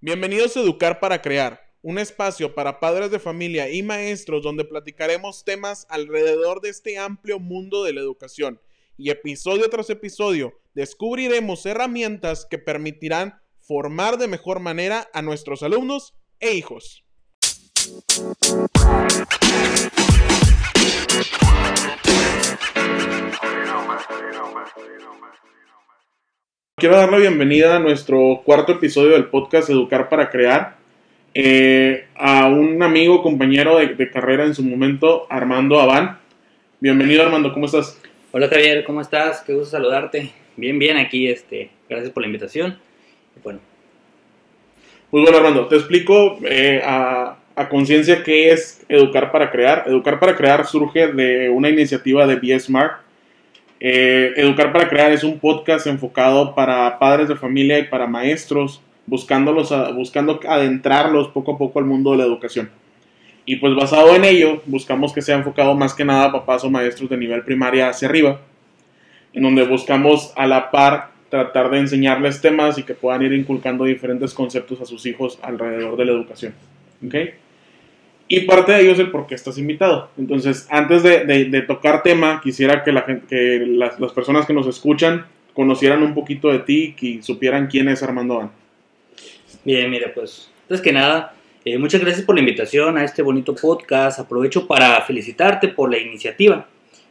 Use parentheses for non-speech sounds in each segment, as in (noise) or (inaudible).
Bienvenidos a Educar para Crear, un espacio para padres de familia y maestros donde platicaremos temas alrededor de este amplio mundo de la educación. Y episodio tras episodio descubriremos herramientas que permitirán formar de mejor manera a nuestros alumnos e hijos. Quiero dar la bienvenida a nuestro cuarto episodio del podcast Educar para Crear. eh, a un amigo, compañero de, de carrera en su momento, Armando Abán. Bienvenido Armando, ¿cómo estás? Hola Javier, ¿cómo estás? Qué gusto saludarte. Bien, bien aquí, este, gracias por la invitación. Bueno, Pues bueno Armando, te explico eh, a, a conciencia qué es Educar para Crear. Educar para Crear surge de una iniciativa de Be Smart. Eh, Educar para Crear es un podcast enfocado para padres de familia y para maestros, buscándolos a- buscando adentrarlos poco a poco al mundo de la educación. Y pues basado en ello, buscamos que sea enfocado más que nada a papás o maestros de nivel primaria hacia arriba, en donde buscamos a la par tratar de enseñarles temas y que puedan ir inculcando diferentes conceptos a sus hijos alrededor de la educación. ¿ok? Y parte de ello es el por qué estás invitado. Entonces, antes de, tocar tema, quisiera que, la gente, que las, las personas que nos escuchan conocieran un poquito de ti y supieran quién es Armando Van. bien, mira, pues, antes que nada, eh, muchas gracias por la invitación a este bonito podcast. Aprovecho para felicitarte por la iniciativa.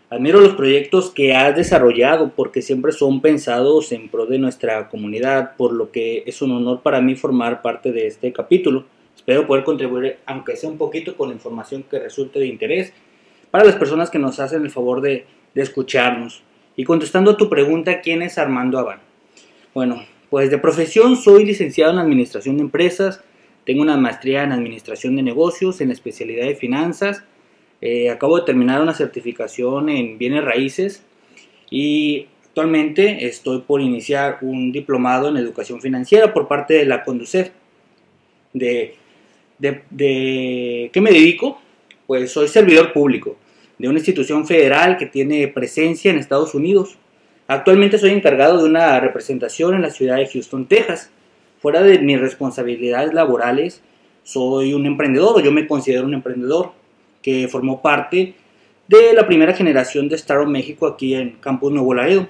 Admiro los proyectos que has desarrollado porque siempre son pensados en pro de nuestra comunidad, por lo que es un honor para mí formar parte de este capítulo. Espero poder contribuir, aunque sea un poquito, con la información que resulte de interés para las personas que nos hacen el favor de, de escucharnos. Y contestando a tu pregunta, ¿quién es Armando Abán? Bueno, pues de profesión soy licenciado en Administración de Empresas, tengo una maestría en Administración de Negocios, en la especialidad de Finanzas, eh, acabo de terminar una certificación en Bienes Raíces y actualmente estoy por iniciar un diplomado en Educación Financiera por parte de la Conducef. De, de, ¿Qué me dedico? Pues soy servidor público de una institución federal que tiene presencia en Estados Unidos. Actualmente soy encargado de una representación en la ciudad de Houston, Texas. Fuera de mis responsabilidades laborales, soy un emprendedor, o yo me considero un emprendedor, que formó parte de la primera generación de Startup México aquí en Campus Nuevo Laredo,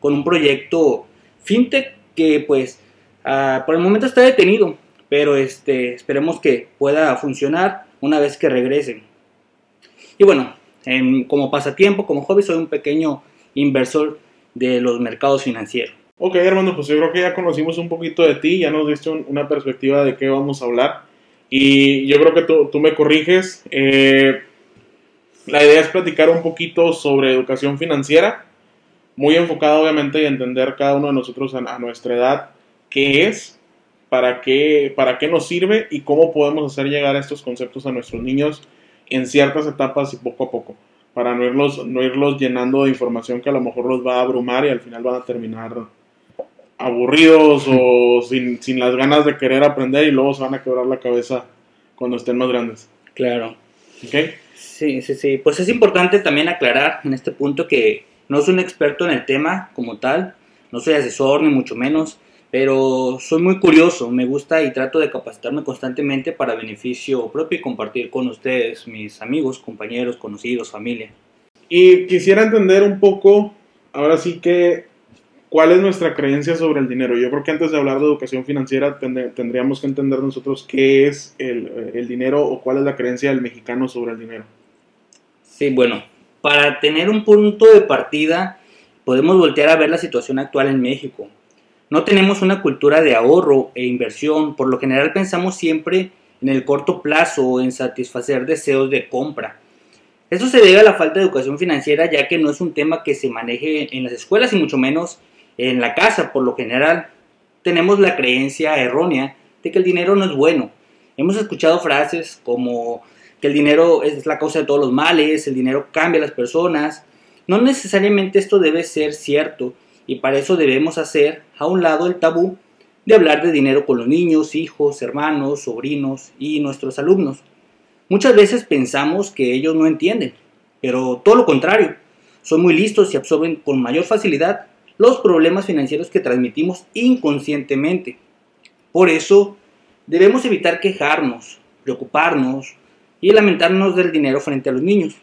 con un proyecto fintech que pues ah, por el momento está detenido, pero este, esperemos que pueda funcionar una vez que regresen. Y bueno, en- como pasatiempo, como hobby, soy un pequeño inversor de los mercados financieros. Ok, Armando, pues yo creo que ya conocimos un poquito de ti, ya nos diste un- una perspectiva de qué vamos a hablar. Y yo creo que tú, tú me corriges. eh, la idea es platicar un poquito sobre educación financiera, muy enfocado obviamente y entender cada uno de nosotros a, a nuestra edad qué es, para qué, para qué nos sirve y cómo podemos hacer llegar estos conceptos a nuestros niños en ciertas etapas y poco a poco, para no irlos, no irlos llenando de información que a lo mejor los va a abrumar y al final van a terminar aburridos o (laughs) sin, sin las ganas de querer aprender y luego se van a quebrar la cabeza cuando estén más grandes. Claro. ¿Ok? Sí, sí, sí. Pues es importante también aclarar en este punto que no soy un experto en el tema como tal, no soy asesor ni mucho menos, pero soy muy curioso, me gusta y trato de capacitarme constantemente para beneficio propio y compartir con ustedes, mis amigos, compañeros, conocidos, familia. Y quisiera entender un poco, ahora sí que, cuál es nuestra creencia sobre el dinero. Yo creo que antes de hablar de educación financiera tendríamos que entender nosotros qué es el, el dinero o cuál es la creencia del mexicano sobre el dinero. Sí, bueno, para tener un punto de partida, podemos voltear a ver la situación actual en México. No tenemos una cultura de ahorro e inversión, por lo general pensamos siempre en el corto plazo o en satisfacer deseos de compra. Esto se debe a la falta de educación financiera, ya que no es un tema que se maneje en las escuelas y mucho menos en la casa. Por lo general, tenemos la creencia errónea de que el dinero no es bueno. Hemos escuchado frases como que el dinero es la causa de todos los males, el dinero cambia a las personas. No necesariamente esto debe ser cierto y para eso debemos hacer a un lado el tabú de hablar de dinero con los niños, hijos, hermanos, sobrinos y nuestros alumnos. Muchas veces pensamos que ellos no entienden, pero todo lo contrario, son muy listos y absorben con mayor facilidad los problemas financieros que transmitimos inconscientemente. Por eso, debemos evitar quejarnos, preocuparnos y lamentarnos del dinero frente a los niños.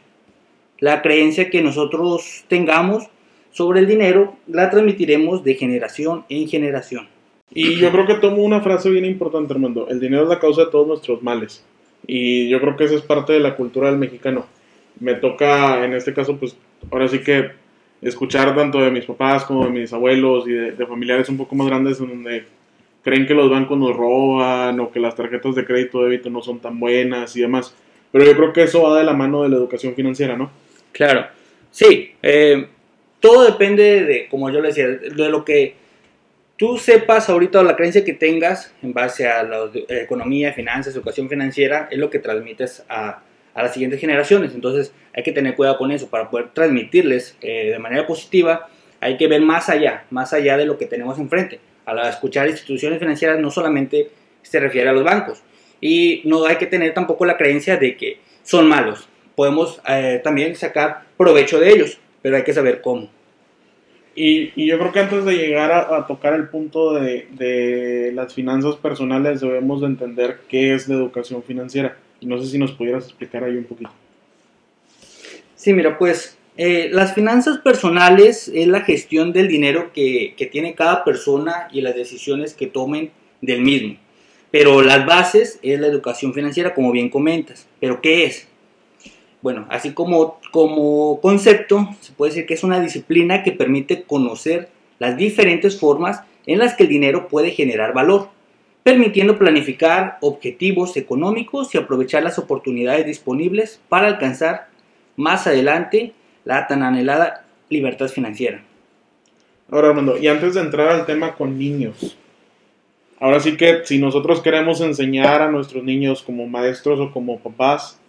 La creencia que nosotros tengamos sobre el dinero la transmitiremos de generación en generación. Y yo creo que tomo una frase bien importante, Armando. El dinero es la causa de todos nuestros males. Y yo creo que esa es parte de la cultura del mexicano. Me toca, en este caso, pues ahora sí que escuchar tanto de mis papás como de mis abuelos y de, familiares un poco más grandes en donde creen que los bancos nos roban o que las tarjetas de crédito o débito no son tan buenas y demás. Pero yo creo que eso va de la mano de la educación financiera, ¿no? Claro, sí. Eh, todo depende de, como yo le decía, de lo que tú sepas ahorita la creencia que tengas en base a la economía, finanzas, educación financiera, es lo que transmites a, a las siguientes generaciones. Entonces hay que tener cuidado con eso para poder transmitirles eh, de manera positiva. Hay que ver más allá, más allá de lo que tenemos enfrente. Al escuchar instituciones financieras no solamente se refiere a los bancos y no hay que tener tampoco la creencia de que son malos. Podemos eh, también sacar provecho de ellos, pero hay que saber cómo. Y, yo creo que antes de llegar a, tocar el punto de, de, las finanzas personales debemos de entender qué es la educación financiera. No sé si nos pudieras explicar ahí un poquito. Sí, mira, pues eh, las finanzas personales es la gestión del dinero que, que, tiene cada persona y las decisiones que tomen del mismo. Pero las bases es la educación financiera, como bien comentas. ¿Pero qué es? Bueno, así como, como concepto, se puede decir que es una disciplina que permite conocer las diferentes formas en las que el dinero puede generar valor permitiendo planificar objetivos económicos y aprovechar las oportunidades disponibles para alcanzar más adelante la tan anhelada libertad financiera. Ahora, Armando, y antes de entrar al tema con niños, ahora sí que si nosotros queremos enseñar a nuestros niños como maestros o como papás,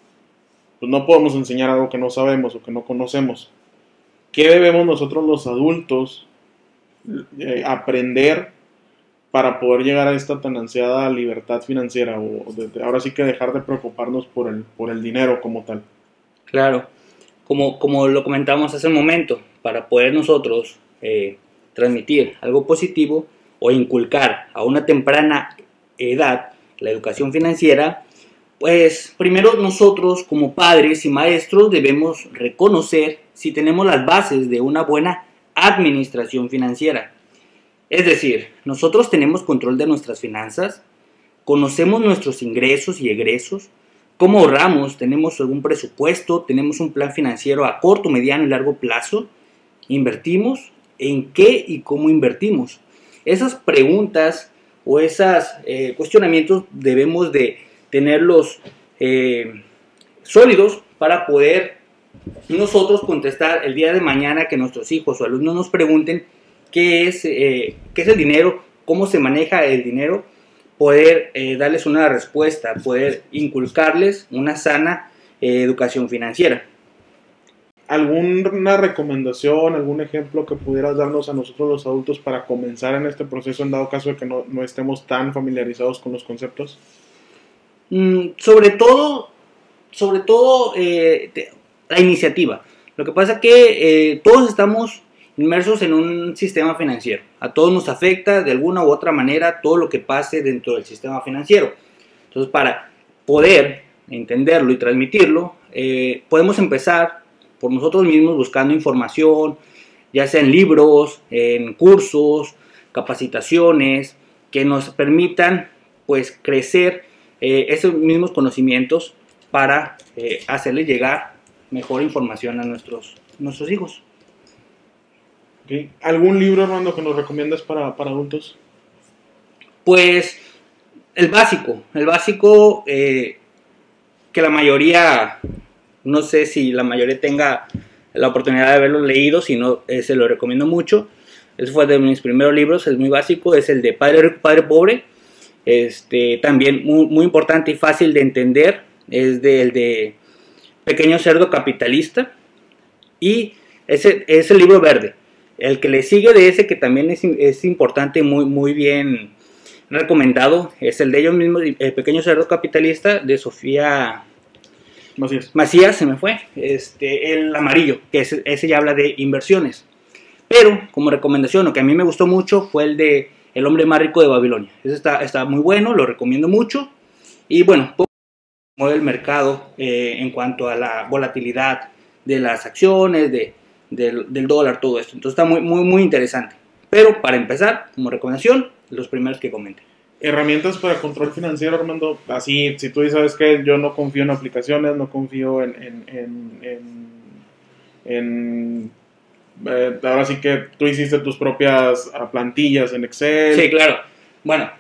pues no podemos enseñar algo que no sabemos o que no conocemos. ¿Qué debemos nosotros los adultos eh, aprender para poder llegar a esta tan ansiada libertad financiera o ahora sí que dejar de preocuparnos por el, por el dinero como tal. Claro, como, como lo comentamos hace un momento, para poder nosotros eh, transmitir algo positivo o inculcar a una temprana edad la educación financiera, pues primero nosotros como padres y maestros debemos reconocer si tenemos las bases de una buena administración financiera es decir, nosotros tenemos control de nuestras finanzas, conocemos nuestros ingresos y egresos, cómo ahorramos, tenemos algún presupuesto, tenemos un plan financiero a corto, mediano y largo plazo, invertimos, en qué y cómo invertimos. Esas preguntas o esos eh, cuestionamientos debemos de tenerlos eh, sólidos para poder nosotros contestar el día de mañana que nuestros hijos o alumnos nos pregunten qué es, eh, qué es el dinero, cómo se maneja el dinero, poder eh, darles una respuesta, poder inculcarles una sana eh, educación financiera. ¿Alguna recomendación, algún ejemplo que pudieras darnos a nosotros los adultos para comenzar en este proceso en dado caso de que no, estemos tan familiarizados con los conceptos? Mm, sobre todo, sobre todo la iniciativa. Lo que pasa es que todos estamos inmersos en un sistema financiero. A todos nos afecta de alguna u otra manera todo lo que pase dentro del sistema financiero. Entonces, para poder entenderlo y transmitirlo, eh, podemos empezar por nosotros mismos buscando información, ya sea en libros, en cursos, capacitaciones, que nos permitan pues crecer eh, esos mismos conocimientos para eh, hacerle llegar mejor información a nuestros, nuestros hijos. ¿Algún libro, Armando, que nos recomiendas para, adultos? Pues el básico, el básico eh, que la mayoría, no sé si la mayoría tenga la oportunidad de haberlo leído, si no, eh, se lo recomiendo mucho. Ese fue de mis primeros libros, es muy básico, es el de Padre Rico, Padre Pobre. Este, también muy, muy importante y fácil de entender, es del de Pequeño Cerdo Capitalista. Y ese es el libro verde. El que le sigue de ese, que también es, es importante, muy, muy bien recomendado, es el de ellos mismos, El Pequeño Cerdo Capitalista, de Sofía Macías. Macías se me fue, este, el amarillo, que ese, ese ya habla de inversiones. Pero como recomendación, lo que a mí me gustó mucho fue el de El hombre más rico de Babilonia. Ese está, está muy bueno, lo recomiendo mucho. Y bueno, mueve el mercado eh, en cuanto a la volatilidad de las acciones, de, del, dólar, todo esto. Entonces está muy, muy, muy interesante. Pero para empezar, como recomendación, los primeros que comenten. Herramientas para control financiero, Armando. Así, si tú sabes que yo no confío en aplicaciones, no confío en, en, en- en, eh, ahora sí que tú hiciste tus propias ah, plantillas en Excel. Sí, claro. Bueno,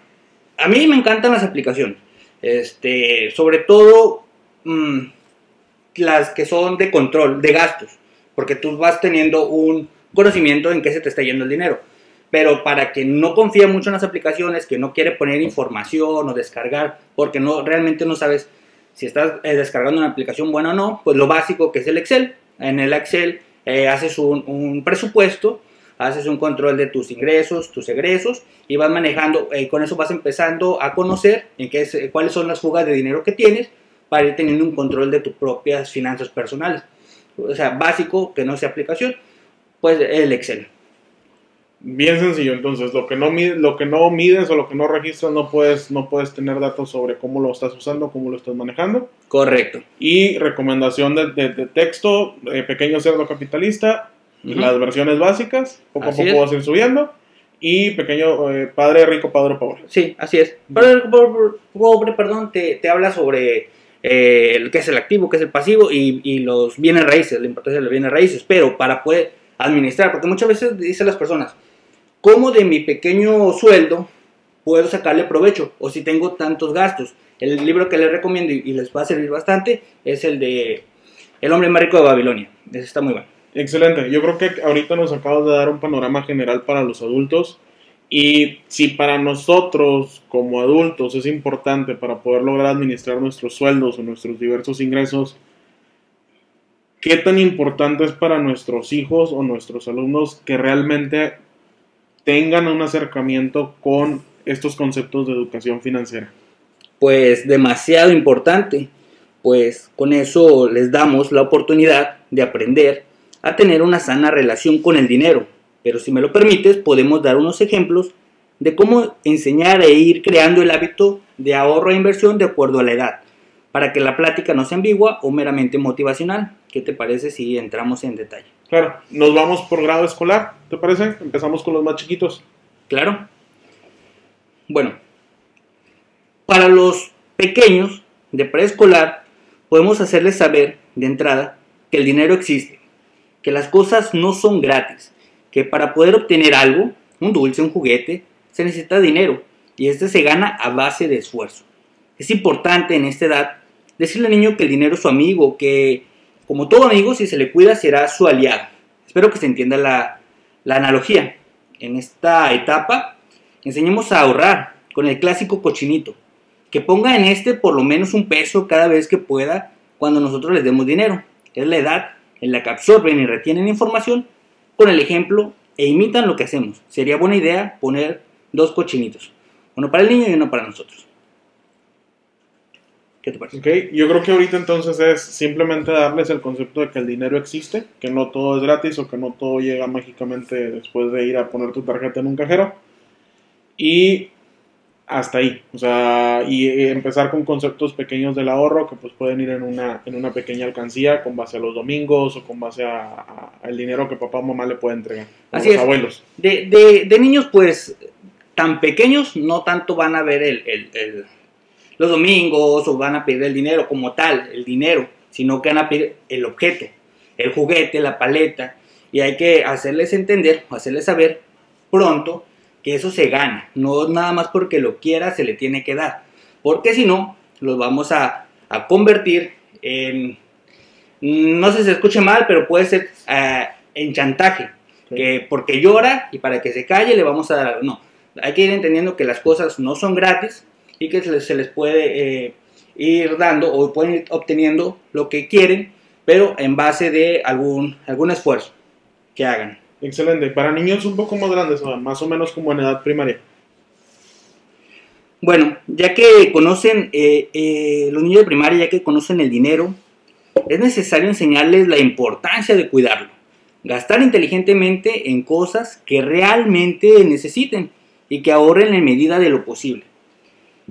a mí me encantan las aplicaciones. Este, sobre todo mm, las que son de control, de gastos, porque tú vas teniendo un conocimiento en qué se te está yendo el dinero. Pero para que no confía mucho en las aplicaciones, que no quiere poner información o descargar, porque no realmente no sabes si estás eh, descargando una aplicación buena o no, pues lo básico que es el Excel. En el Excel eh, haces un, presupuesto, haces un control de tus ingresos, tus egresos y vas manejando, eh, con eso vas empezando a conocer en qué es- cuáles son las fugas de dinero que tienes para ir teniendo un control de tus propias finanzas personales. O sea, básico, que no sea aplicación, pues el Excel. Bien sencillo, entonces lo que no mides, lo que no mides o lo que no registras no puedes no puedes tener datos sobre cómo lo estás usando, cómo lo estás manejando. Correcto. Y recomendación de, de- de texto, eh, pequeño cerdo capitalista, las versiones básicas, poco Así a poco es. vas a ir subiendo. Y pequeño eh, padre rico, padre pobre. Sí, así es. El pobre, perdón, te, te habla sobre eh, el que es el activo, qué es el pasivo y, y los bienes raíces, la importancia de los bienes raíces. Pero para poder administrar, porque muchas veces dicen las personas, ¿cómo de mi pequeño sueldo puedo sacarle provecho? O si tengo tantos gastos. El libro que les recomiendo y, les va a servir bastante es el de El hombre más rico de Babilonia. Ese está muy bueno. Excelente. Yo creo que ahorita nos acabas de dar un panorama general para los adultos. Y si para nosotros como adultos es importante para poder lograr administrar nuestros sueldos o nuestros diversos ingresos, ¿qué tan importante es para nuestros hijos o nuestros alumnos que realmente tengan un acercamiento con estos conceptos de educación financiera? pues demasiado importante, pues con eso les damos la oportunidad de aprender a tener una sana relación con el dinero. Pero si me lo permites, podemos dar unos ejemplos de cómo enseñar e ir creando el hábito de ahorro e inversión de acuerdo a la edad, para que la plática no sea ambigua o meramente motivacional. ¿Qué te parece si entramos en detalle? Claro, nos vamos por grado escolar, ¿te parece? Empezamos con los más chiquitos. Claro. Bueno, para los pequeños de preescolar, podemos hacerles saber de entrada que el dinero existe, que las cosas no son gratis, que para poder obtener algo, un dulce, un juguete, se necesita dinero y este se gana a base de esfuerzo. Es importante en esta edad decirle al niño que el dinero es su amigo, que como todo amigo, si se le cuida, será su aliado. Espero que se entienda la, analogía. En esta etapa, enseñemos a ahorrar con el clásico cochinito. Que ponga en este por lo menos un peso cada vez que pueda cuando nosotros les demos dinero. Es la edad en la que absorben y retienen información con el ejemplo e imitan lo que hacemos. Sería buena idea poner dos cochinitos. Uno para el niño y uno para nosotros. ¿Qué te parece? Ok, yo creo que ahorita entonces es simplemente darles el concepto de que el dinero existe, que no todo es gratis o que no todo llega mágicamente después de ir a poner tu tarjeta en un cajero. Y hasta ahí, o sea, y eh, empezar con conceptos pequeños del ahorro que pues pueden ir en una, en una pequeña alcancía con base a los domingos o con base a- a- al dinero que papá o mamá le puede entregar. Así los es. abuelos. De, de- de niños, pues, tan pequeños, no tanto van a ver el, el- el- los domingos o van a pedir el dinero como tal, el dinero, sino que van a pedir el objeto, el juguete, la paleta, y hay que hacerles entender, hacerles saber pronto que eso se gana, no nada más porque lo quiera se le tiene que dar, porque si no, los vamos a, a convertir en, no sé si se escuche mal, pero puede ser ah, en chantaje que porque llora y para que se calle le vamos a dar no hay que ir entendiendo que las cosas no son gratis y que se les, se les puede eh, ir dando o pueden ir obteniendo lo que quieren pero en base de algún algún esfuerzo que hagan Excelente. Para niños un poco más grandes, más o menos como en edad primaria. bueno ya que conocen eh, eh, los niños de primaria ya que conocen el dinero es necesario enseñarles la importancia de cuidarlo, gastar inteligentemente en cosas que realmente necesiten y que ahorren en medida de lo posible.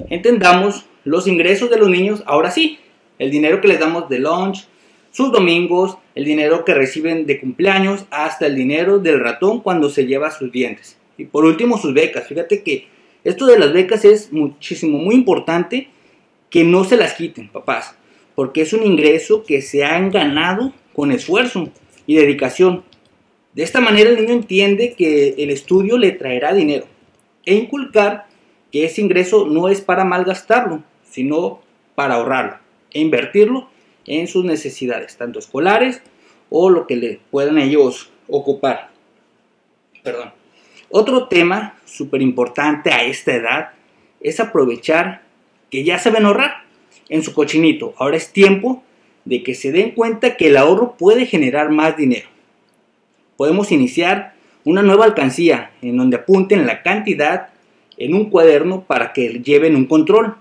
Entendamos los ingresos de los niños ahora sí, el dinero que les damos de lunch, sus domingos, el dinero que reciben de cumpleaños, hasta el dinero del ratón cuando se lleva sus dientes. Y por último, sus becas. Fíjate que esto de las becas es muchísimo, muy importante que no se las quiten, papás, porque es un ingreso que se han ganado con esfuerzo y dedicación. De esta manera el niño entiende que el estudio le traerá dinero e inculcar que ese ingreso no es para malgastarlo, sino para ahorrarlo e invertirlo en sus necesidades, tanto escolares o lo que le puedan ellos ocupar. Perdón. Otro tema súper importante a esta edad es aprovechar que ya saben ahorrar en su cochinito. Ahora es tiempo de que se den cuenta que el ahorro puede generar más dinero. Podemos iniciar una nueva alcancía en donde apunten la cantidad en un cuaderno para que lleven un control.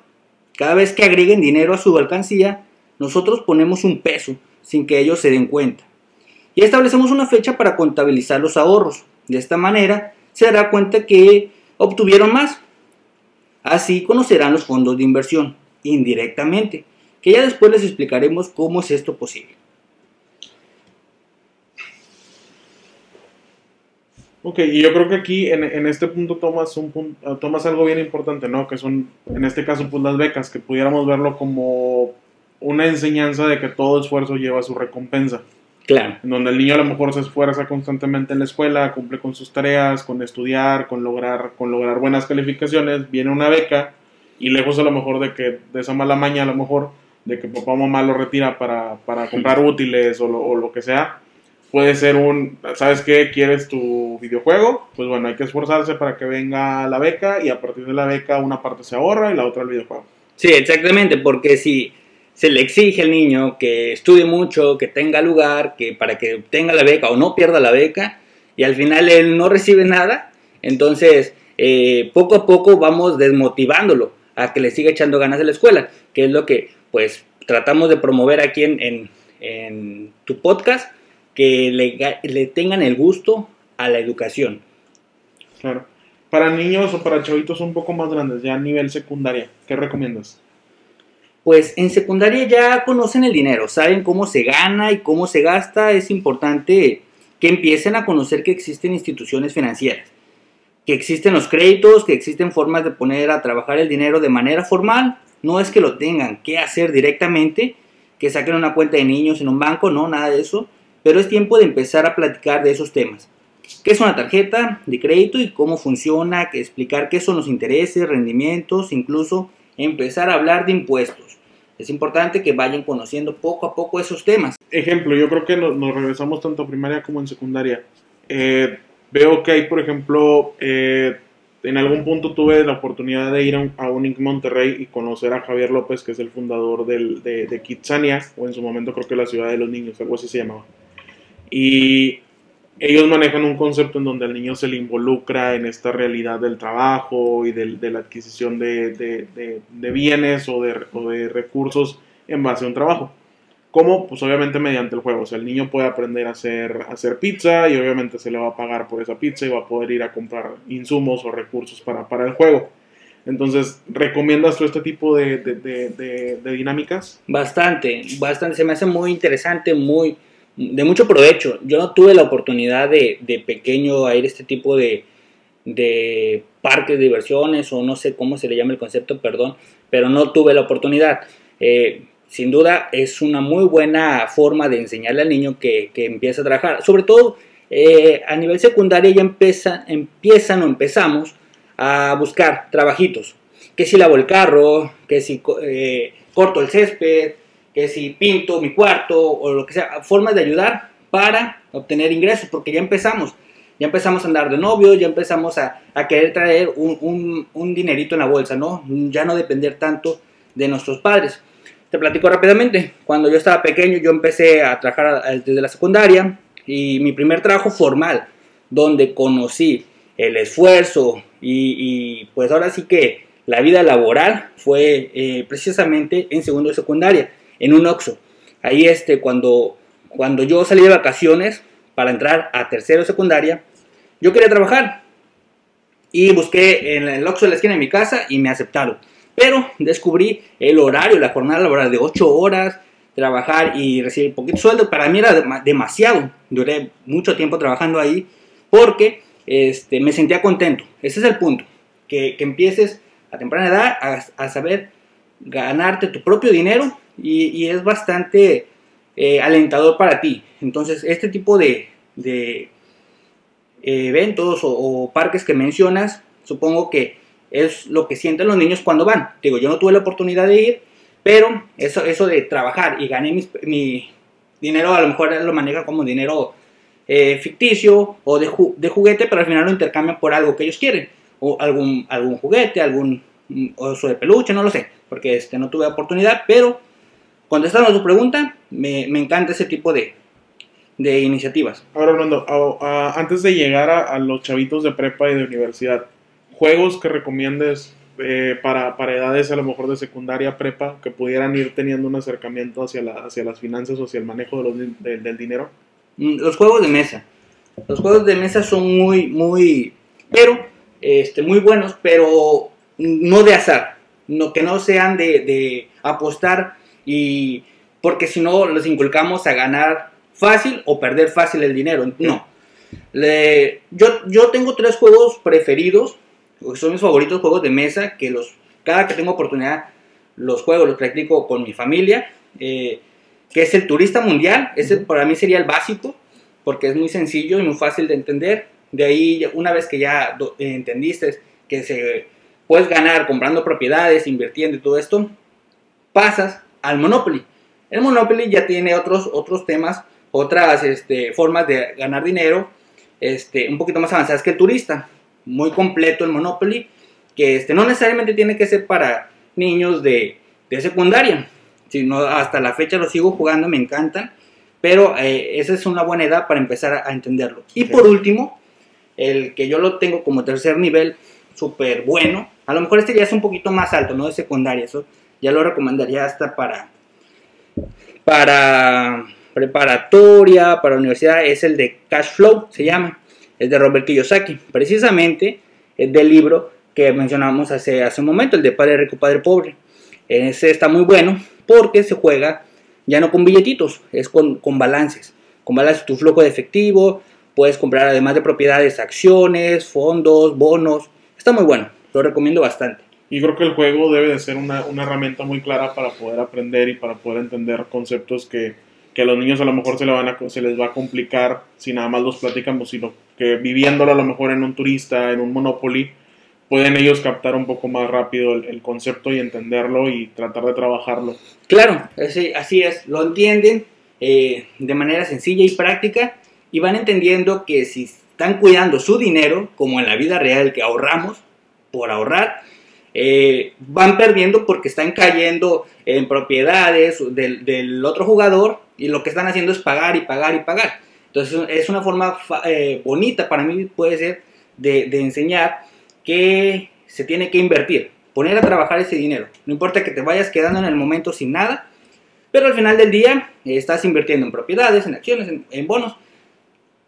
Cada vez que agreguen dinero a su alcancía, nosotros ponemos un peso sin que ellos se den cuenta. Y establecemos una fecha para contabilizar los ahorros. De esta manera se dará cuenta que obtuvieron más. Así conocerán los fondos de inversión indirectamente, que ya después les explicaremos cómo es esto posible. Ok, y yo creo que aquí en, este punto tomas, un tomas algo bien importante, ¿no? Que son, en este caso, pues las becas, que pudiéramos verlo como una enseñanza de que todo esfuerzo lleva su recompensa. Claro. En donde el niño a lo mejor se esfuerza constantemente en la escuela, cumple con sus tareas, con estudiar, con lograr, con lograr buenas calificaciones, viene una beca y lejos a lo mejor de que de esa mala maña a lo mejor de que papá o mamá lo retira para, para comprar útiles o lo, o lo que sea, puede ser un, ¿sabes qué? ¿Quieres tu videojuego? Pues bueno, hay que esforzarse para que venga la beca y a partir de la beca una parte se ahorra y la otra el videojuego. Sí, exactamente, porque si se le exige al niño que estudie mucho, que tenga lugar, que para que tenga la beca o no pierda la beca y al final él no recibe nada, entonces eh, poco a poco vamos desmotivándolo a que le siga echando ganas de la escuela, que es lo que pues tratamos de promover aquí en, en tu podcast que le, tengan el gusto a la educación. Claro. Para niños o para chavitos un poco más grandes, ya a nivel secundaria, ¿qué recomiendas? Pues en secundaria ya conocen el dinero, saben cómo se gana y cómo se gasta. Es importante que empiecen a conocer que existen instituciones financieras, que existen los créditos, que existen formas de poner a trabajar el dinero de manera formal. No es que lo tengan que hacer directamente, que saquen una cuenta de niños en un banco, no, nada de eso pero es tiempo de empezar a platicar de esos temas. ¿Qué es una tarjeta de crédito y cómo funciona? explicar qué son los intereses, rendimientos, incluso empezar a hablar de impuestos. Es importante que vayan conociendo poco a poco esos temas. Ejemplo, yo creo que nos, regresamos tanto en primaria como en secundaria. Eh, veo que hay, por ejemplo, eh, en algún punto tuve la oportunidad de ir a, a Unic Monterrey y conocer a Javier López, que es el fundador del, de, de Kitsania, o en su momento creo que la ciudad de los niños, algo así se llamaba. Y ellos manejan un concepto en donde al niño se le involucra en esta realidad del trabajo y de, la adquisición de, bienes o, de, recursos en base a un trabajo. ¿Cómo? Pues obviamente mediante el juego. O sea, el niño puede aprender a hacer, a hacer pizza y obviamente se le va a pagar por esa pizza y va a poder ir a comprar insumos o recursos para, para el juego. Entonces, ¿recomiendas tú este tipo de, de, dinámicas? Bastante, bastante. Se me hace muy interesante, muy, de mucho provecho. Yo no tuve la oportunidad de, de pequeño a ir a este tipo de, de parques de diversiones o no sé cómo se le llama el concepto, perdón, pero no tuve la oportunidad. Eh, sin duda es una muy buena forma de enseñarle al niño que, que empieza a trabajar. Sobre todo eh, a nivel secundario ya empieza, empiezan o empezamos a buscar trabajitos. Que si lavo el carro, que si eh, corto el césped, si pinto mi cuarto o lo que sea, formas de ayudar para obtener ingresos, porque ya empezamos, ya empezamos a andar de novio, ya empezamos a, querer traer un, un, dinerito en la bolsa, ¿no? Ya no depender tanto de nuestros padres. Te platico rápidamente, cuando yo estaba pequeño yo empecé a trabajar desde la secundaria y mi primer trabajo formal, donde conocí el esfuerzo y, pues ahora sí que la vida laboral fue eh, precisamente en segundo de secundaria en un OXO. Ahí este, cuando, cuando yo salí de vacaciones para entrar a tercero secundaria, yo quería trabajar. Y busqué en el Oxxo de la esquina de mi casa y me aceptaron. Pero descubrí el horario, la jornada laboral de 8 horas, trabajar y recibir poquito sueldo. Para mí era demasiado. Duré mucho tiempo trabajando ahí porque este, me sentía contento. Ese es el punto. Que, que empieces a temprana edad a, a, saber ganarte tu propio dinero y, es bastante eh, alentador para ti. Entonces, este tipo de, de eventos o, parques que mencionas, supongo que es lo que sienten los niños cuando van. Digo, yo no tuve la oportunidad de ir, pero eso, eso de trabajar y gané mi dinero, a lo mejor lo maneja como dinero eh, ficticio o de, de, juguete, pero al final lo intercambian por algo que ellos quieren. O algún, algún juguete, algún oso de peluche, no lo sé, porque este, no tuve oportunidad, pero contestando a tu pregunta, me, me encanta ese tipo de, de iniciativas. Ahora, Orlando, antes de llegar a, a, los chavitos de prepa y de universidad, juegos que recomiendes eh, para, para, edades a lo mejor de secundaria, prepa, que pudieran ir teniendo un acercamiento hacia, la, hacia las finanzas o hacia el manejo de los, de, del dinero? Mm, los juegos de mesa. Los juegos de mesa son muy, muy, pero, este, muy buenos, pero no de azar. No, que no sean de, de apostar y porque si no los inculcamos a ganar fácil o perder fácil el dinero. No. Le, yo, yo tengo tres juegos preferidos, son mis favoritos juegos de mesa, que los, cada que tengo oportunidad los juego, los practico con mi familia, eh, que es el turista mundial, ese para mí sería el básico, porque es muy sencillo y muy fácil de entender. De ahí, una vez que ya entendiste que se puedes ganar comprando propiedades, invirtiendo y todo esto, pasas al Monopoly. El Monopoly ya tiene otros, otros temas, otras este, formas de ganar dinero, este, un poquito más avanzadas que el turista. Muy completo el Monopoly, que este, no necesariamente tiene que ser para niños de, de secundaria, sino hasta la fecha lo sigo jugando, me encantan, pero eh, esa es una buena edad para empezar a, a entenderlo. Y por último, el que yo lo tengo como tercer nivel, súper bueno, a lo mejor este ya es un poquito más alto, no de secundaria, eso ya lo recomendaría hasta para, para preparatoria, para universidad, es el de Cash Flow, se llama, es de Robert Kiyosaki, precisamente es del libro que mencionamos hace, hace un momento, el de Padre Rico, Padre Pobre. Ese está muy bueno porque se juega ya no con billetitos, es con, con balances. Con balances tu flujo de efectivo, puedes comprar además de propiedades, acciones, fondos, bonos. Está muy bueno, lo recomiendo bastante. Y creo que el juego debe de ser una, una herramienta muy clara para poder aprender y para poder entender conceptos que, que a los niños a lo mejor se, le van a, se les va a complicar si nada más los platicamos, sino que viviéndolo a lo mejor en un turista, en un Monopoly, pueden ellos captar un poco más rápido el, el concepto y entenderlo y tratar de trabajarlo. Claro, así, así es, lo entienden eh, de manera sencilla y práctica y van entendiendo que si están cuidando su dinero, como en la vida real que ahorramos por ahorrar, eh, van perdiendo porque están cayendo en propiedades del, del, otro jugador y lo que están haciendo es pagar y pagar y pagar. Entonces es una forma eh, bonita para mí puede ser de, de, enseñar que se tiene que invertir, poner a trabajar ese dinero. No importa que te vayas quedando en el momento sin nada, pero al final del día eh, estás invirtiendo en propiedades, en acciones, en, en bonos,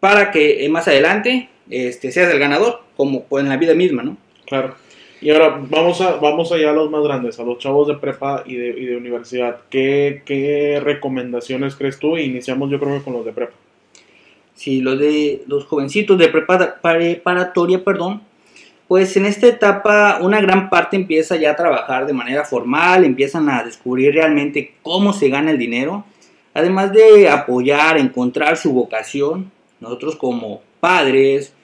para que eh, más adelante este, seas el ganador, como en la vida misma, ¿no? Claro. Y ahora vamos, a, vamos allá a los más grandes, a los chavos de prepa y de, y de universidad. ¿Qué, ¿Qué, recomendaciones crees tú? Iniciamos yo creo que con los de prepa. Sí, los de los jovencitos de preparatoria, perdón, pues en esta etapa una gran parte empieza ya a trabajar de manera formal, empiezan a descubrir realmente cómo se gana el dinero, además de apoyar, encontrar su vocación. Nosotros como padres,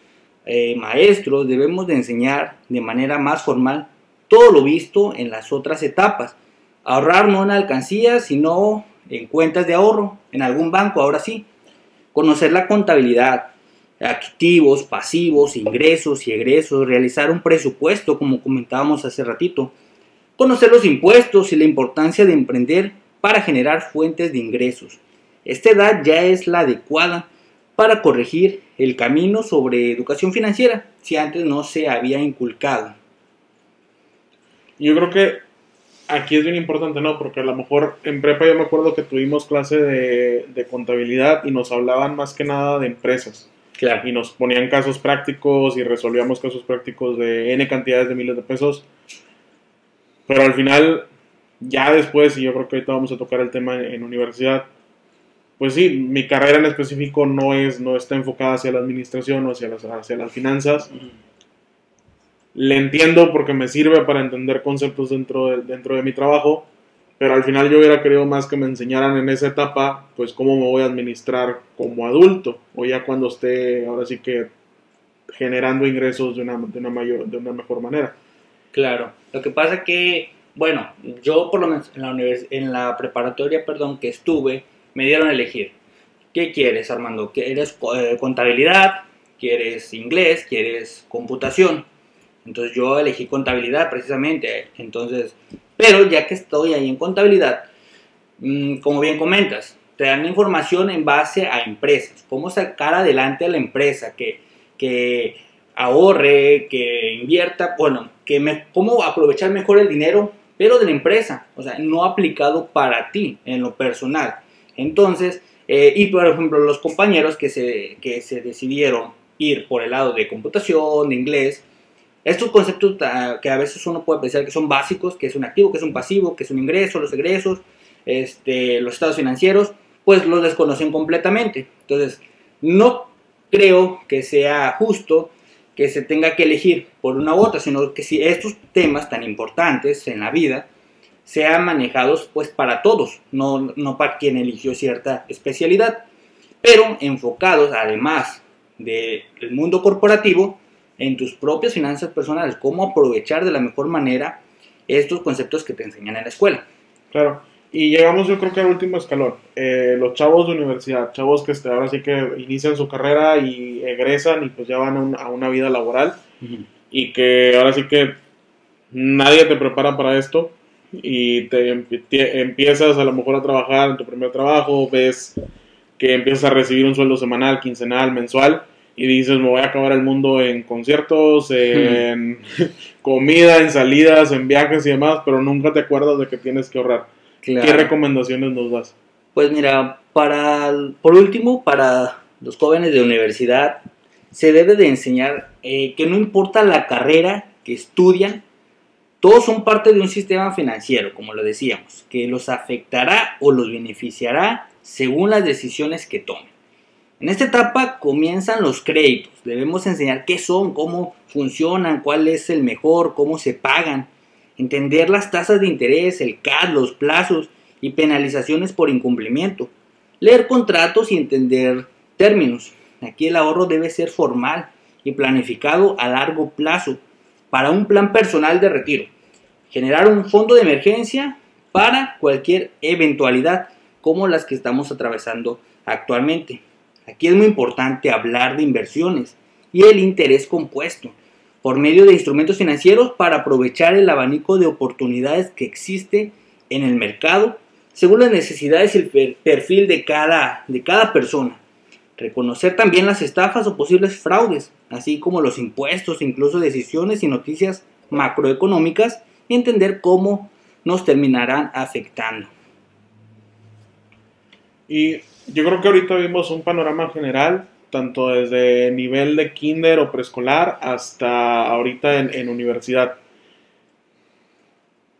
eh, maestros debemos de enseñar de manera más formal todo lo visto en las otras etapas. Ahorrar no en alcancías, sino en cuentas de ahorro, en algún banco, ahora sí. Conocer la contabilidad, activos, pasivos, ingresos y egresos, realizar un presupuesto, como comentábamos hace ratito. Conocer los impuestos y la importancia de emprender para generar fuentes de ingresos. Esta edad ya es la adecuada para corregir el camino sobre educación financiera, si antes no se había inculcado. Yo creo que aquí es bien importante, ¿no? Porque a lo mejor en prepa yo me acuerdo que tuvimos clase de, de contabilidad y nos hablaban más que nada de empresas. Claro. Y nos ponían casos prácticos y resolvíamos casos prácticos de N cantidades de miles de pesos. Pero al final, ya después, y yo creo que ahorita vamos a tocar el tema en, en universidad, pues sí, mi carrera en específico no, es, no está enfocada hacia la administración o hacia las, hacia las finanzas. Le entiendo porque me sirve para entender conceptos dentro de, dentro de mi trabajo, pero al final yo hubiera querido más que me enseñaran en esa etapa, pues cómo me voy a administrar como adulto, o ya cuando esté, ahora sí que generando ingresos de una, de una, mayor, de una mejor manera. Claro. Lo que pasa que, bueno, yo por lo menos en la, en la preparatoria, perdón, que estuve, me dieron a elegir. ¿Qué quieres, Armando? ¿Quieres eh, contabilidad? ¿Quieres inglés? ¿Quieres computación? Entonces yo elegí contabilidad precisamente. Entonces, pero ya que estoy ahí en contabilidad, mmm, como bien comentas, te dan información en base a empresas. Cómo sacar adelante a la empresa, que, que ahorre, que invierta, bueno, que me, cómo aprovechar mejor el dinero, pero de la empresa, o sea, no aplicado para ti en lo personal. Entonces, eh, y por ejemplo, los compañeros que se, que se decidieron ir por el lado de computación, de inglés, estos conceptos que a veces uno puede pensar que son básicos, que es un activo, que es un pasivo, que es un ingreso, los egresos, este, los estados financieros, pues los desconocen completamente. Entonces, no creo que sea justo que se tenga que elegir por una u otra, sino que si estos temas tan importantes en la vida sean manejados pues para todos, no, no para quien eligió cierta especialidad, pero enfocados además del mundo corporativo en tus propias finanzas personales, cómo aprovechar de la mejor manera estos conceptos que te enseñan en la escuela. Claro, y llegamos yo creo que al último escalón, eh, los chavos de universidad, chavos que este, ahora sí que inician su carrera y egresan y pues ya van a, un, a una vida laboral uh -huh. y que ahora sí que nadie te prepara para esto y te, te, empiezas a lo mejor a trabajar en tu primer trabajo, ves que empiezas a recibir un sueldo semanal, quincenal, mensual y dices, me voy a acabar el mundo en conciertos, (laughs) en comida, en salidas, en viajes y demás, pero nunca te acuerdas de que tienes que ahorrar. Claro. ¿Qué recomendaciones nos das? Pues mira, para, por último, para los jóvenes de universidad, se debe de enseñar eh, que no importa la carrera que estudian, todos son parte de un sistema financiero, como lo decíamos, que los afectará o los beneficiará según las decisiones que tomen. En esta etapa comienzan los créditos. Debemos enseñar qué son, cómo funcionan, cuál es el mejor, cómo se pagan. Entender las tasas de interés, el CAD, los plazos y penalizaciones por incumplimiento. Leer contratos y entender términos. Aquí el ahorro debe ser formal y planificado a largo plazo para un plan personal de retiro. Generar un fondo de emergencia para cualquier eventualidad como las que estamos atravesando actualmente. Aquí es muy importante hablar de inversiones y el interés compuesto por medio de instrumentos financieros para aprovechar el abanico de oportunidades que existe en el mercado según las necesidades y el perfil de cada, de cada persona. Reconocer también las estafas o posibles fraudes, así como los impuestos, incluso decisiones y noticias macroeconómicas y entender cómo nos terminarán afectando. Y yo creo que ahorita vimos un panorama general, tanto desde nivel de kinder o preescolar hasta ahorita en, en, universidad.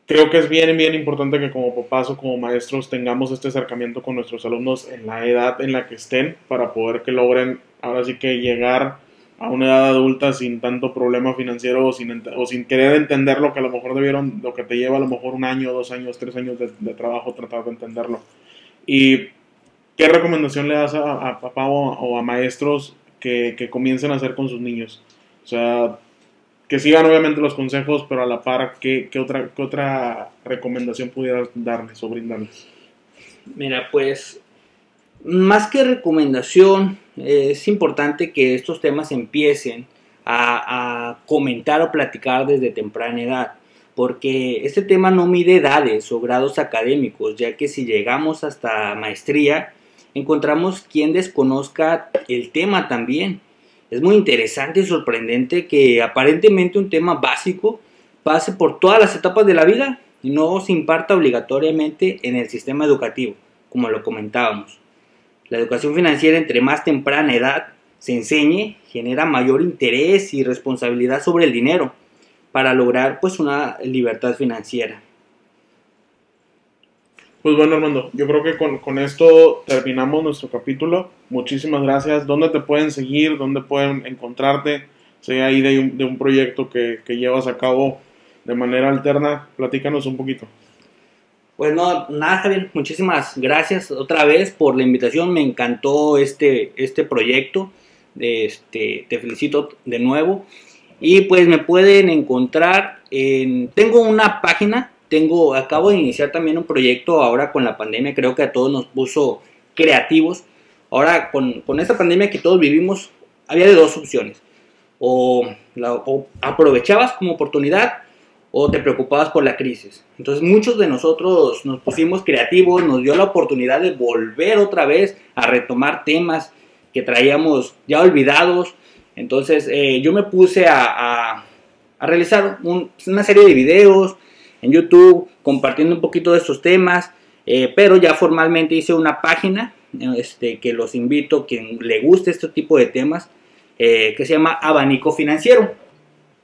Creo que es bien, bien importante que como papás o como maestros tengamos este acercamiento con nuestros alumnos en la edad en la que estén para poder que logren ahora sí que llegar a una edad adulta sin tanto problema financiero o sin, o sin querer entender lo que a lo mejor debieron, lo que te lleva a lo mejor un año, dos años, tres años de, de trabajo tratar de entenderlo. Y ¿Qué recomendación le das a, a papá o, o, a maestros que, que, comiencen a hacer con sus niños? O sea, que sigan obviamente los consejos, pero a la par, ¿qué, otra, recomendación pudieras darles o brindarles? Mira, pues, más que recomendación, es importante que estos temas empiecen a comentar o platicar desde temprana edad porque este tema no mide edades o grados académicos, ya que si llegamos hasta maestría, encontramos quien desconozca el tema también. Es muy interesante y sorprendente que aparentemente un tema básico pase por todas las etapas de la vida y no se imparta obligatoriamente en el sistema educativo, como lo comentábamos. La educación financiera entre más temprana edad se enseñe genera mayor interés y responsabilidad sobre el dinero para lograr pues una libertad financiera. Pues bueno, Armando, yo creo que con, esto terminamos nuestro capítulo. Muchísimas gracias. ¿Dónde te pueden seguir? ¿Dónde pueden encontrarte? Sea ahí de un, de un proyecto que, que, llevas a cabo de manera alterna. Platícanos un poquito. Pues no, nada, Javier. Muchísimas gracias otra vez por la invitación. Me encantó este, este proyecto. Este, te felicito de nuevo. Y pues me pueden encontrar en... Tengo una página tengo, acabo de iniciar también un proyecto ahora con la pandemia, creo que a todos nos puso creativos. Ahora con, con esta pandemia que todos vivimos, había de dos opciones. O, la, aprovechabas como oportunidad o te preocupabas por la crisis. Entonces muchos de nosotros nos pusimos creativos, nos dio la oportunidad de volver otra vez a retomar temas que traíamos ya olvidados. Entonces eh, yo me puse a, a, a realizar una serie de videos, en YouTube compartiendo un poquito de estos temas, eh, pero ya formalmente hice una página este, que los invito, quien le guste este tipo de temas, eh, que se llama Abanico Financiero.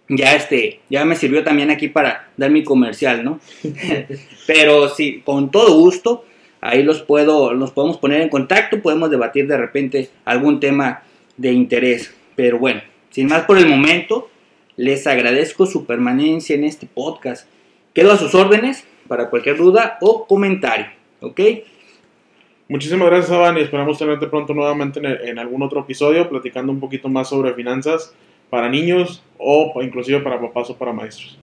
Ya, este, ya me sirvió también aquí para dar mi comercial, ¿no? (laughs) pero sí, con todo gusto, ahí los puedo, los podemos poner en contacto, podemos debatir de repente algún tema de interés. Pero bueno, sin más por el momento, les agradezco su permanencia en este podcast. Quedo a sus órdenes para cualquier duda o comentario. ¿Ok? Muchísimas gracias, Avan, y esperamos tenerte pronto nuevamente en, algún otro episodio platicando un poquito más sobre finanzas para niños o inclusive para papás o para maestros.